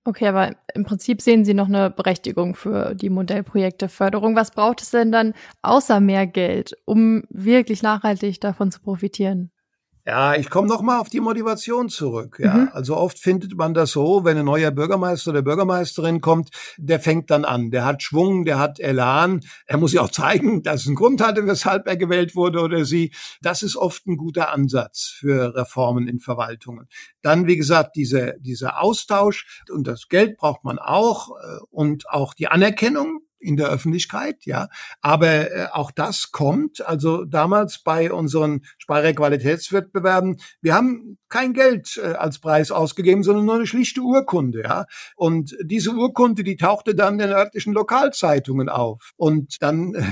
Okay, aber im Prinzip sehen Sie noch eine Berechtigung für die Modellprojekte Förderung. Was braucht es denn dann außer mehr Geld, um wirklich nachhaltig davon zu profitieren? Ja, ich komme noch mal auf die Motivation zurück. Ja, mhm. also oft findet man das so, wenn ein neuer Bürgermeister oder Bürgermeisterin kommt, der fängt dann an, der hat Schwung, der hat Elan. Er muss ja auch zeigen, dass es einen Grund hatte, weshalb er gewählt wurde oder sie. Das ist oft ein guter Ansatz für Reformen in Verwaltungen. Dann, wie gesagt, diese, dieser Austausch und das Geld braucht man auch äh, und auch die Anerkennung in der Öffentlichkeit, ja. Aber äh, auch das kommt. Also damals bei unseren Speyerer Qualitätswettbewerben, wir haben kein Geld äh, als Preis ausgegeben, sondern nur eine schlichte Urkunde, ja. Und diese Urkunde, die tauchte dann in den örtlichen Lokalzeitungen auf. Und dann äh,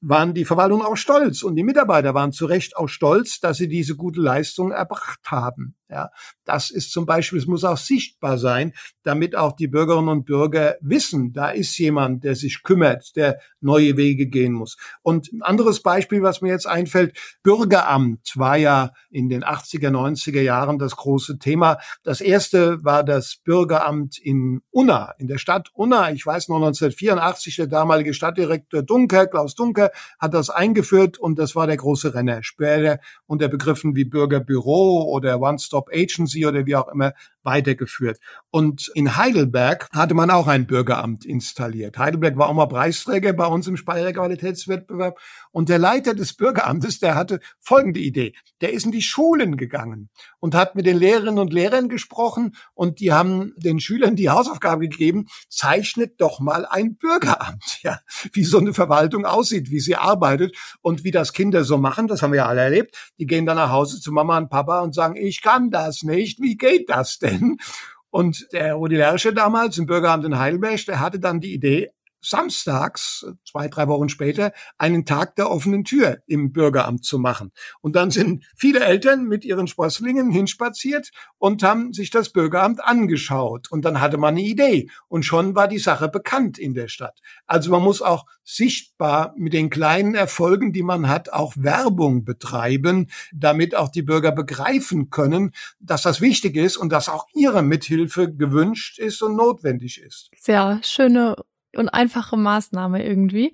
waren die Verwaltungen auch stolz und die Mitarbeiter waren zu Recht auch stolz, dass sie diese gute Leistung erbracht haben. Ja, das ist zum Beispiel, es muss auch sichtbar sein, damit auch die Bürgerinnen und Bürger wissen, da ist jemand, der sich kümmert, der neue Wege gehen muss. Und ein anderes Beispiel, was mir jetzt einfällt, Bürgeramt war ja in den 80er, 90er Jahren das große Thema. Das erste war das Bürgeramt in Unna, in der Stadt Unna. Ich weiß noch 1984, der damalige Stadtdirektor Dunker, Klaus Dunker, hat das eingeführt und das war der große Renner. Später unter Begriffen wie Bürgerbüro oder One-Stop Stop Agency oder wie auch immer weitergeführt. Und in Heidelberg hatte man auch ein Bürgeramt installiert. Heidelberg war auch mal Preisträger bei uns im Speyerer Qualitätswettbewerb. Und der Leiter des Bürgeramtes, der hatte folgende Idee. Der ist in die Schulen gegangen und hat mit den Lehrerinnen und Lehrern gesprochen und die haben den Schülern die Hausaufgabe gegeben, zeichnet doch mal ein Bürgeramt, ja, wie so eine Verwaltung aussieht, wie sie arbeitet und wie das Kinder so machen. Das haben wir ja alle erlebt. Die gehen dann nach Hause zu Mama und Papa und sagen, ich kann das nicht. Wie geht das denn? Und der Rudi Lersche damals im Bürgeramt in Heidelberg, der hatte dann die Idee, samstags, zwei, drei Wochen später, einen Tag der offenen Tür im Bürgeramt zu machen. Und dann sind viele Eltern mit ihren Sprösslingen hinspaziert und haben sich das Bürgeramt angeschaut. Und dann hatte man eine Idee. Und schon war die Sache bekannt in der Stadt. Also man muss auch sichtbar mit den kleinen Erfolgen, die man hat, auch Werbung betreiben, damit auch die Bürger begreifen können, dass das wichtig ist und dass auch ihre Mithilfe gewünscht ist und notwendig ist. Sehr schöne und einfache Maßnahme irgendwie.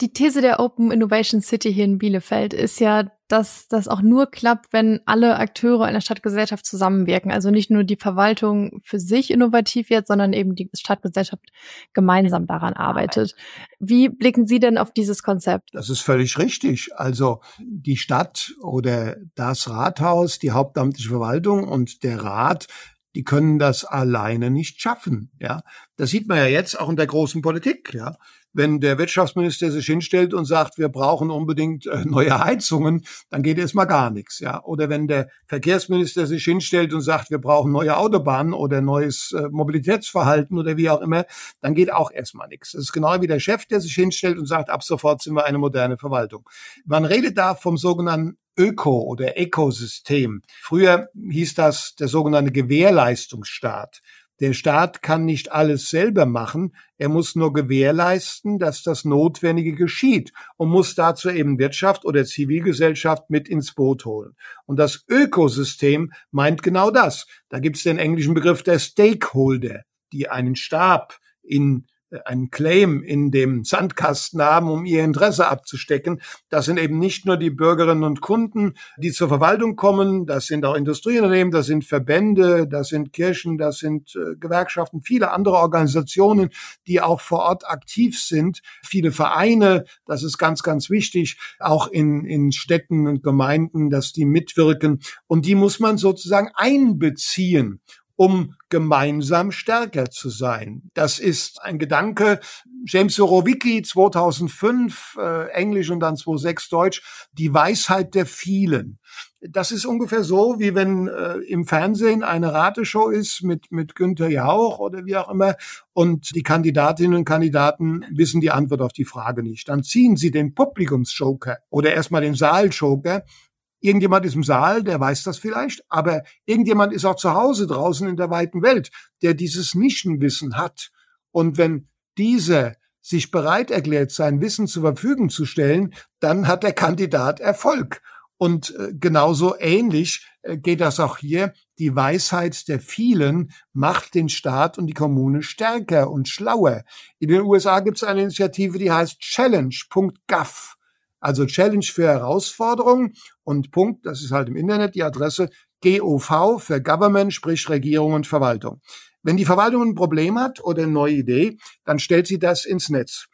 Die These der Open Innovation City hier in Bielefeld ist ja, dass das auch nur klappt, wenn alle Akteure einer Stadtgesellschaft zusammenwirken. Also nicht nur die Verwaltung für sich innovativ wird, sondern eben die Stadtgesellschaft gemeinsam daran arbeitet. Wie blicken Sie denn auf dieses Konzept? Das ist völlig richtig. Also die Stadt oder das Rathaus, die hauptamtliche Verwaltung und der Rat die können das alleine nicht schaffen. Ja, das sieht man ja jetzt auch in der großen Politik. Ja, wenn der Wirtschaftsminister sich hinstellt und sagt, wir brauchen unbedingt äh, neue Heizungen, dann geht erstmal gar nichts. Ja, oder wenn der Verkehrsminister sich hinstellt und sagt, wir brauchen neue Autobahnen oder neues äh, Mobilitätsverhalten oder wie auch immer, dann geht auch erstmal nichts. Das ist genau wie der Chef, der sich hinstellt und sagt, ab sofort sind wir eine moderne Verwaltung. Man redet da vom sogenannten Öko- oder Ökosystem. Früher hieß das der sogenannte Gewährleistungsstaat. Der Staat kann nicht alles selber machen, er muss nur gewährleisten, dass das Notwendige geschieht und muss dazu eben Wirtschaft oder Zivilgesellschaft mit ins Boot holen. Und das Ökosystem meint genau das. Da gibt es den englischen Begriff der Stakeholder, die einen Stab in einen Claim in dem Sandkasten haben, um ihr Interesse abzustecken. Das sind eben nicht nur die Bürgerinnen und Kunden, die zur Verwaltung kommen, das sind auch Industrieunternehmen, das sind Verbände, das sind Kirchen, das sind äh, Gewerkschaften, viele andere Organisationen, die auch vor Ort aktiv sind, viele Vereine, das ist ganz, ganz wichtig, auch in, in Städten und Gemeinden, dass die mitwirken. Und die muss man sozusagen einbeziehen um gemeinsam stärker zu sein. Das ist ein Gedanke, James Horowicki 2005, äh, Englisch und dann 2006 Deutsch, die Weisheit der vielen. Das ist ungefähr so, wie wenn äh, im Fernsehen eine Rateshow ist mit, mit Günther Jauch oder wie auch immer und die Kandidatinnen und Kandidaten wissen die Antwort auf die Frage nicht. Dann ziehen sie den Publikumsjoker oder erstmal den Saaljoker Irgendjemand ist im Saal, der weiß das vielleicht, aber irgendjemand ist auch zu Hause draußen in der weiten Welt, der dieses Nischenwissen hat. Und wenn dieser sich bereit erklärt, sein Wissen zur Verfügung zu stellen, dann hat der Kandidat Erfolg. Und äh, genauso ähnlich äh, geht das auch hier. Die Weisheit der vielen macht den Staat und die Kommune stärker und schlauer. In den USA gibt es eine Initiative, die heißt Challenge.gov. Also Challenge für Herausforderungen und Punkt, das ist halt im Internet die Adresse GOV für Government, sprich Regierung und Verwaltung. Wenn die Verwaltung ein Problem hat oder eine neue Idee, dann stellt sie das ins Netz.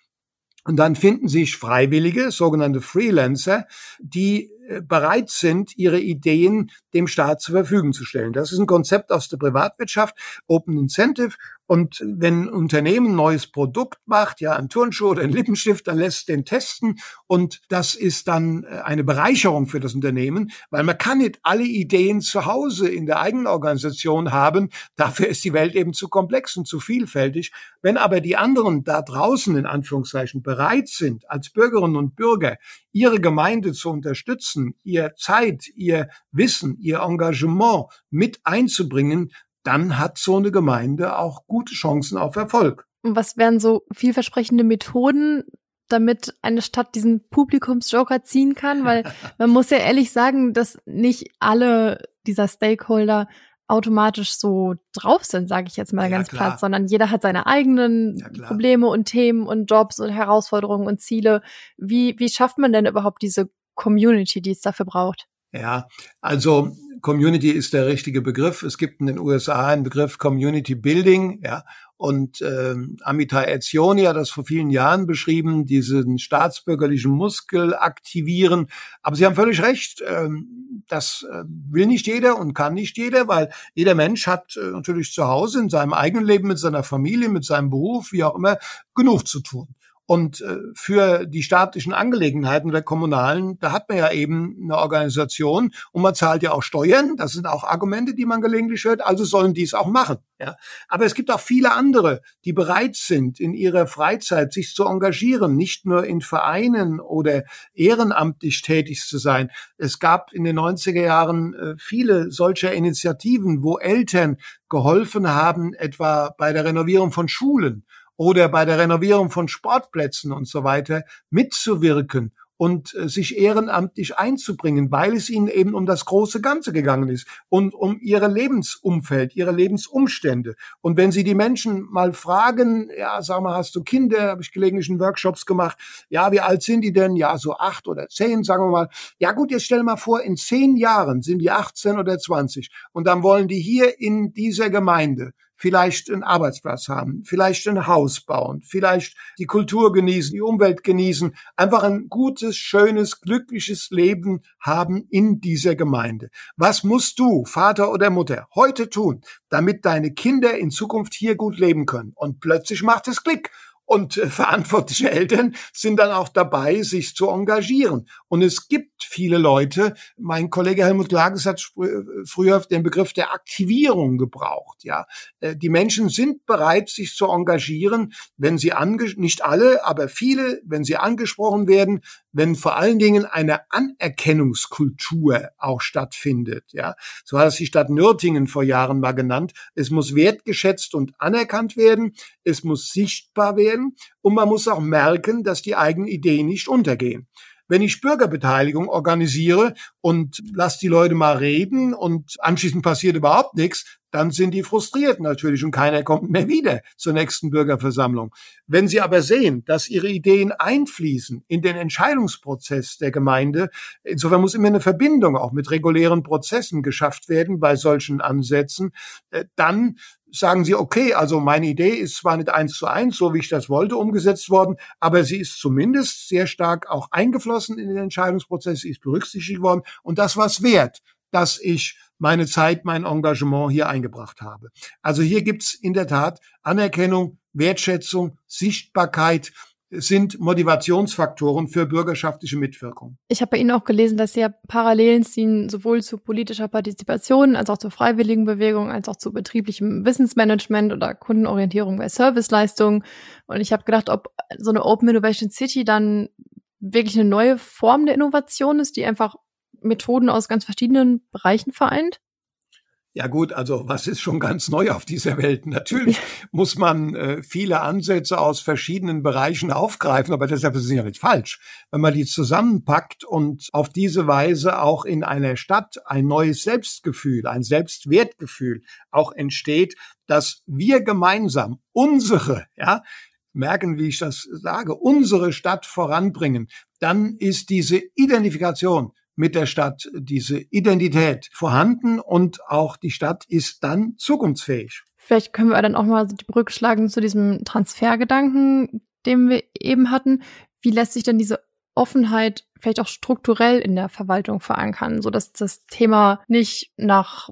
Und dann finden sich Freiwillige, sogenannte Freelancer, die bereit sind, ihre Ideen dem Staat zur Verfügung zu stellen. Das ist ein Konzept aus der Privatwirtschaft, Open Incentive. Und wenn ein Unternehmen ein neues Produkt macht, ja, ein Turnschuh oder ein Lippenstift, dann lässt den testen. Und das ist dann äh, eine Bereicherung für das Unternehmen, weil man kann nicht alle Ideen zu Hause in der eigenen Organisation haben. Dafür ist die Welt eben zu komplex und zu vielfältig. Wenn aber die anderen da draußen in Anführungszeichen bereit sind, als Bürgerinnen und Bürger ihre Gemeinde zu unterstützen, ihr Zeit, ihr Wissen, ihr Engagement mit einzubringen, dann hat so eine Gemeinde auch gute Chancen auf Erfolg. Und was wären so vielversprechende Methoden, damit eine Stadt diesen Publikumsjoker ziehen kann? Weil man muss ja ehrlich sagen, dass nicht alle dieser Stakeholder automatisch so drauf sind, sage ich jetzt mal ja, ganz klar. platt, sondern jeder hat seine eigenen ja, Probleme und Themen und Jobs und Herausforderungen und Ziele. Wie, wie schafft man denn überhaupt diese Community, die es dafür braucht? Ja, also Community ist der richtige Begriff. Es gibt in den USA einen Begriff Community Building, ja. Und ähm, Amitai Etzioni hat das vor vielen Jahren beschrieben, diesen staatsbürgerlichen Muskel aktivieren. Aber Sie haben völlig recht, ähm, das äh, will nicht jeder und kann nicht jeder, weil jeder Mensch hat äh, natürlich zu Hause in seinem eigenen Leben, mit seiner Familie, mit seinem Beruf, wie auch immer, genug zu tun. Und äh, für die staatlichen Angelegenheiten der kommunalen, da hat man ja eben eine Organisation und man zahlt ja auch Steuern. Das sind auch Argumente, die man gelegentlich hört. Also sollen die es auch machen. Ja. Aber es gibt auch viele andere, die bereit sind, in ihrer Freizeit sich zu engagieren, nicht nur in Vereinen oder ehrenamtlich tätig zu sein. Es gab in den 90er Jahren äh, viele solcher Initiativen, wo Eltern geholfen haben, etwa bei der Renovierung von Schulen oder bei der Renovierung von Sportplätzen und so weiter mitzuwirken und äh, sich ehrenamtlich einzubringen, weil es ihnen eben um das große Ganze gegangen ist und um ihre Lebensumfeld, ihre Lebensumstände. Und wenn Sie die Menschen mal fragen, ja, sag mal, hast du Kinder, habe ich gelegentlich in Workshops gemacht, ja, wie alt sind die denn? Ja, so acht oder zehn, sagen wir mal. Ja gut, jetzt stell mal vor, in zehn Jahren sind die 18 oder 20 und dann wollen die hier in dieser Gemeinde vielleicht einen Arbeitsplatz haben, vielleicht ein Haus bauen, vielleicht die Kultur genießen, die Umwelt genießen, einfach ein gutes, schönes, glückliches Leben haben in dieser Gemeinde. Was musst du, Vater oder Mutter, heute tun, damit deine Kinder in Zukunft hier gut leben können? Und plötzlich macht es Klick und äh, verantwortliche Eltern sind dann auch dabei, sich zu engagieren. Und es gibt viele Leute, mein Kollege Helmut Lages hat äh, früher den Begriff der Aktivierung gebraucht. Ja, äh, Die Menschen sind bereit, sich zu engagieren, wenn sie ange nicht alle, aber viele, wenn sie angesprochen werden, wenn vor allen Dingen eine Anerkennungskultur auch stattfindet. Ja, so hat es die Stadt Nürtingen vor Jahren mal genannt. Es muss wertgeschätzt und anerkannt werden. Es muss sichtbar werden und man muss auch merken, dass die eigenen Ideen nicht untergehen. Wenn ich Bürgerbeteiligung organisiere und lass die Leute mal reden und anschließend passiert überhaupt nichts, dann sind die frustriert natürlich und keiner kommt mehr wieder zur nächsten Bürgerversammlung. Wenn sie aber sehen, dass ihre Ideen einfließen in den Entscheidungsprozess der Gemeinde, insofern muss immer eine Verbindung auch mit regulären Prozessen geschafft werden bei solchen Ansätzen, äh, dann sagen sie, okay, also meine Idee ist zwar nicht eins zu eins, so wie ich das wollte, umgesetzt worden, aber sie ist zumindest sehr stark auch eingeflossen in den Entscheidungsprozess, sie ist berücksichtigt worden und das war's wert, dass ich meine Zeit, mein Engagement hier eingebracht habe. Also hier gibt's in der Tat Anerkennung, Wertschätzung, Sichtbarkeit, sind Motivationsfaktoren für bürgerschaftliche Mitwirkung. Ich habe bei Ihnen auch gelesen, dass Sie ja Parallelen ziehen, sowohl zu politischer Partizipation als auch zur freiwilligen Bewegung, als auch zu betrieblichem Wissensmanagement oder Kundenorientierung bei Serviceleistungen. Und ich habe gedacht, ob so eine Open Innovation City dann wirklich eine neue Form der Innovation ist, die einfach Methoden aus ganz verschiedenen Bereichen vereint? Ja gut, also was ist schon ganz neu auf dieser Welt? Natürlich muss man äh, viele Ansätze aus verschiedenen Bereichen aufgreifen, aber deshalb ist es ja nicht falsch. Wenn man die zusammenpackt und auf diese Weise auch in einer Stadt ein neues Selbstgefühl, ein Selbstwertgefühl auch entsteht, dass wir gemeinsam unsere, ja, merken, wie ich das sage, unsere Stadt voranbringen, dann ist diese Identifikation mit der Stadt diese Identität vorhanden und auch die Stadt ist dann zukunftsfähig. Vielleicht können wir dann auch mal die Brücke schlagen zu diesem Transfergedanken, den wir eben hatten. Wie lässt sich denn diese Offenheit vielleicht auch strukturell in der Verwaltung verankern, so dass das Thema nicht nach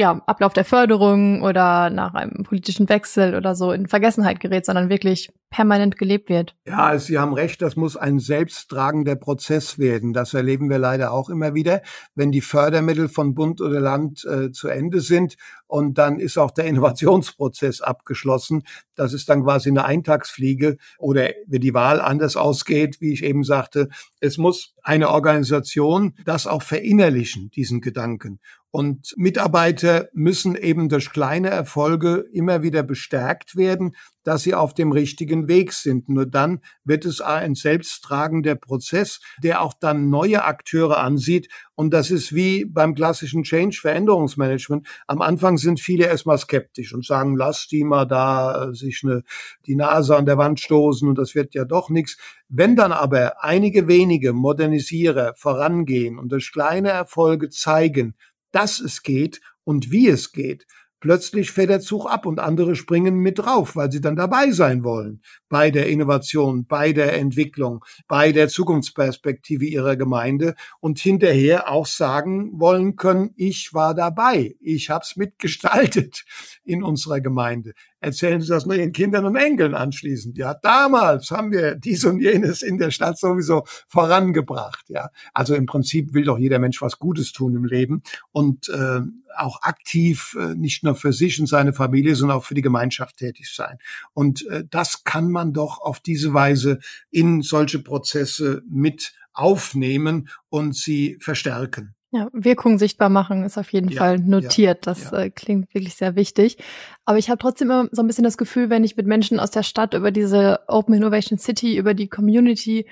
ja, Ablauf der Förderung oder nach einem politischen Wechsel oder so in Vergessenheit gerät, sondern wirklich permanent gelebt wird. Ja, Sie haben recht, das muss ein selbsttragender Prozess werden. Das erleben wir leider auch immer wieder, wenn die Fördermittel von Bund oder Land äh, zu Ende sind und dann ist auch der Innovationsprozess abgeschlossen. Das ist dann quasi eine Eintagsfliege oder wenn die Wahl anders ausgeht, wie ich eben sagte, es muss eine Organisation das auch verinnerlichen, diesen Gedanken. Und Mitarbeiter müssen eben durch kleine Erfolge immer wieder bestärkt werden, dass sie auf dem richtigen Weg sind. Nur dann wird es ein selbsttragender Prozess, der auch dann neue Akteure ansieht. Und das ist wie beim klassischen Change Veränderungsmanagement. Am Anfang sind viele erstmal skeptisch und sagen, lass die mal da äh, sich eine, die Nase an der Wand stoßen und das wird ja doch nichts. Wenn dann aber einige wenige Modernisierer vorangehen und durch kleine Erfolge zeigen, dass es geht und wie es geht, plötzlich fährt der Zug ab und andere springen mit drauf, weil sie dann dabei sein wollen bei der Innovation, bei der Entwicklung, bei der Zukunftsperspektive ihrer Gemeinde und hinterher auch sagen wollen können, ich war dabei, ich habe es mitgestaltet in unserer Gemeinde. Erzählen Sie das nur Ihren Kindern und Enkeln anschließend. Ja, damals haben wir dies und jenes in der Stadt sowieso vorangebracht. Ja, also im Prinzip will doch jeder Mensch was Gutes tun im Leben und äh, auch aktiv äh, nicht nur für sich und seine Familie, sondern auch für die Gemeinschaft tätig sein. Und äh, das kann man doch auf diese Weise in solche Prozesse mit aufnehmen und sie verstärken. Ja, Wirkung sichtbar machen ist auf jeden ja, Fall notiert. Ja, das ja. Äh, klingt wirklich sehr wichtig. Aber ich habe trotzdem immer so ein bisschen das Gefühl, wenn ich mit Menschen aus der Stadt über diese Open Innovation City, über die Community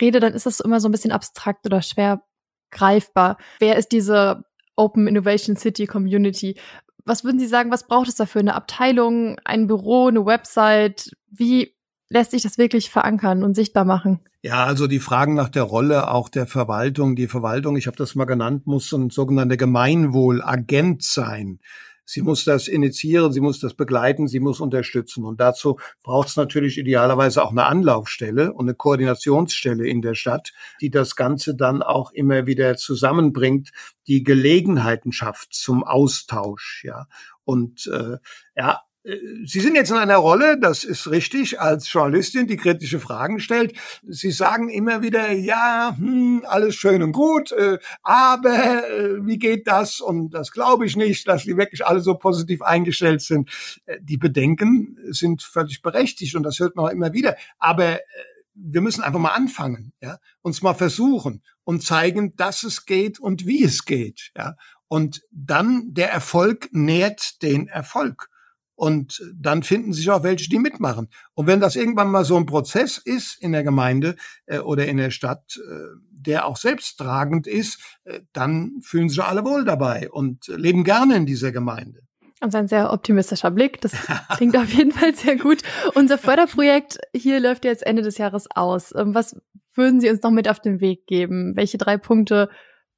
rede, dann ist das immer so ein bisschen abstrakt oder schwer greifbar. Wer ist diese Open Innovation City Community? Was würden Sie sagen, was braucht es dafür? Eine Abteilung, ein Büro, eine Website? Wie lässt sich das wirklich verankern und sichtbar machen? Ja, also die Fragen nach der Rolle auch der Verwaltung. Die Verwaltung, ich habe das mal genannt, muss ein sogenannter Gemeinwohlagent sein. Sie muss das initiieren, sie muss das begleiten, sie muss unterstützen. Und dazu braucht es natürlich idealerweise auch eine Anlaufstelle und eine Koordinationsstelle in der Stadt, die das Ganze dann auch immer wieder zusammenbringt, die Gelegenheiten schafft zum Austausch. Ja. Und äh, ja, Sie sind jetzt in einer Rolle, das ist richtig, als Journalistin, die kritische Fragen stellt. Sie sagen immer wieder, ja, hm, alles schön und gut, äh, aber äh, wie geht das? Und das glaube ich nicht, dass die wirklich alle so positiv eingestellt sind. Äh, die Bedenken sind völlig berechtigt und das hört man auch immer wieder. Aber äh, wir müssen einfach mal anfangen, ja, uns mal versuchen und zeigen, dass es geht und wie es geht, ja. Und dann der Erfolg nährt den Erfolg. Und dann finden sich auch welche, die mitmachen. Und wenn das irgendwann mal so ein Prozess ist in der Gemeinde äh, oder in der Stadt, äh, der auch selbsttragend ist, äh, dann fühlen sich alle wohl dabei und leben gerne in dieser Gemeinde. Also ein sehr optimistischer Blick. Das klingt auf jeden Fall sehr gut. Unser Förderprojekt hier läuft jetzt Ende des Jahres aus. Ähm, was würden Sie uns noch mit auf den Weg geben? Welche drei Punkte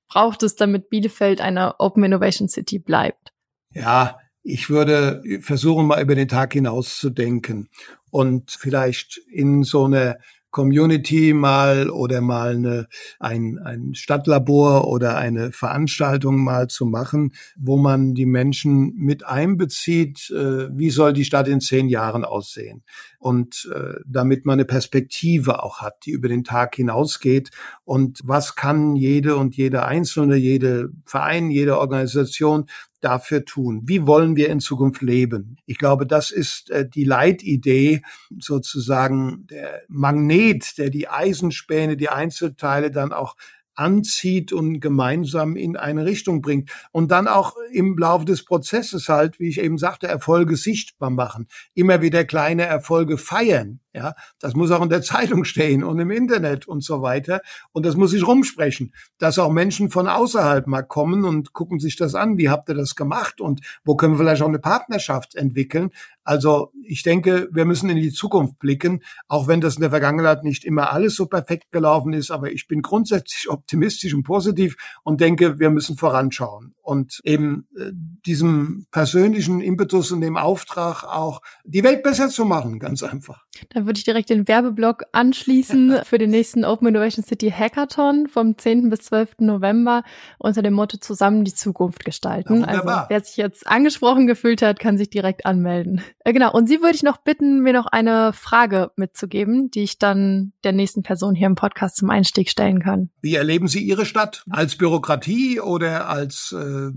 braucht es, damit Bielefeld eine Open Innovation City bleibt? Ja, ich würde versuchen, mal über den Tag hinaus zu denken und vielleicht in so eine Community mal oder mal eine, ein, ein Stadtlabor oder eine Veranstaltung mal zu machen, wo man die Menschen mit einbezieht, äh, wie soll die Stadt in zehn Jahren aussehen. Und äh, damit man eine Perspektive auch hat, die über den Tag hinausgeht. Und was kann jede und jede Einzelne, jede Verein, jede Organisation dafür tun? Wie wollen wir in Zukunft leben? Ich glaube, das ist äh, die Leitidee, sozusagen der Magnet, der die Eisenspäne, die Einzelteile dann auch anzieht und gemeinsam in eine Richtung bringt. Und dann auch im Laufe des Prozesses halt, wie ich eben sagte, Erfolge sichtbar machen. Immer wieder kleine Erfolge feiern. Ja, das muss auch in der Zeitung stehen und im Internet und so weiter. Und das muss sich rumsprechen, dass auch Menschen von außerhalb mal kommen und gucken sich das an. Wie habt ihr das gemacht? Und wo können wir vielleicht auch eine Partnerschaft entwickeln? Also ich denke, wir müssen in die Zukunft blicken, auch wenn das in der Vergangenheit nicht immer alles so perfekt gelaufen ist. Aber ich bin grundsätzlich optimistisch und positiv und denke, wir müssen voranschauen und eben äh, diesem persönlichen Impetus und dem Auftrag auch die Welt besser zu machen, ganz einfach. Dann würde ich direkt den Werbeblock anschließen für den nächsten Open Innovation City Hackathon vom 10. bis 12. November unter dem Motto Zusammen die Zukunft gestalten. Ja, also wer sich jetzt angesprochen gefühlt hat, kann sich direkt anmelden. Äh, genau, und Sie würde ich noch bitten, mir noch eine Frage mitzugeben, die ich dann der nächsten Person hier im Podcast zum Einstieg stellen kann. Wie erleben Sie Ihre Stadt? Als Bürokratie oder als äh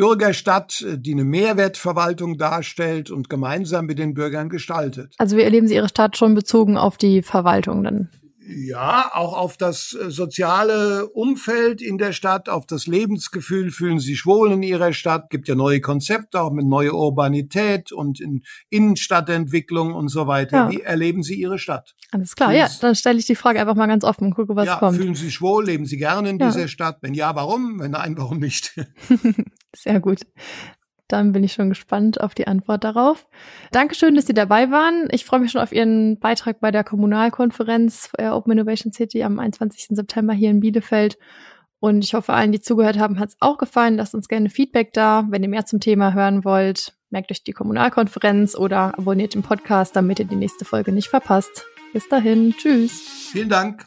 Bürgerstadt, äh, die eine Mehrwertverwaltung darstellt und gemeinsam mit den Bürgern gestaltet. Also wie erleben Sie Ihre Stadt schon bezogen auf die Verwaltung dann? Ja, auch auf das äh, soziale Umfeld in der Stadt, auf das Lebensgefühl, fühlen Sie sich wohl in Ihrer Stadt, gibt ja neue Konzepte, auch mit neuer Urbanität und in Innenstadtentwicklung und so weiter. Ja. Wie erleben Sie Ihre Stadt? Alles klar, fühlen ja, dann stelle ich die Frage einfach mal ganz offen und gucke, was ja, kommt. Fühlen Sie sich wohl, leben Sie gerne in ja. dieser Stadt? Wenn ja, warum? Wenn nein, warum nicht? Sehr gut. Dann bin ich schon gespannt auf die Antwort darauf. Dankeschön, dass Sie dabei waren. Ich freue mich schon auf Ihren Beitrag bei der Kommunalkonferenz äh, Open Innovation City am 21. September hier in Bielefeld. Und ich hoffe, allen, die zugehört haben, hat es auch gefallen. Lasst uns gerne Feedback da. Wenn ihr mehr zum Thema hören wollt, merkt euch die Kommunalkonferenz oder abonniert den Podcast, damit ihr die nächste Folge nicht verpasst. Bis dahin. Tschüss. Vielen Dank.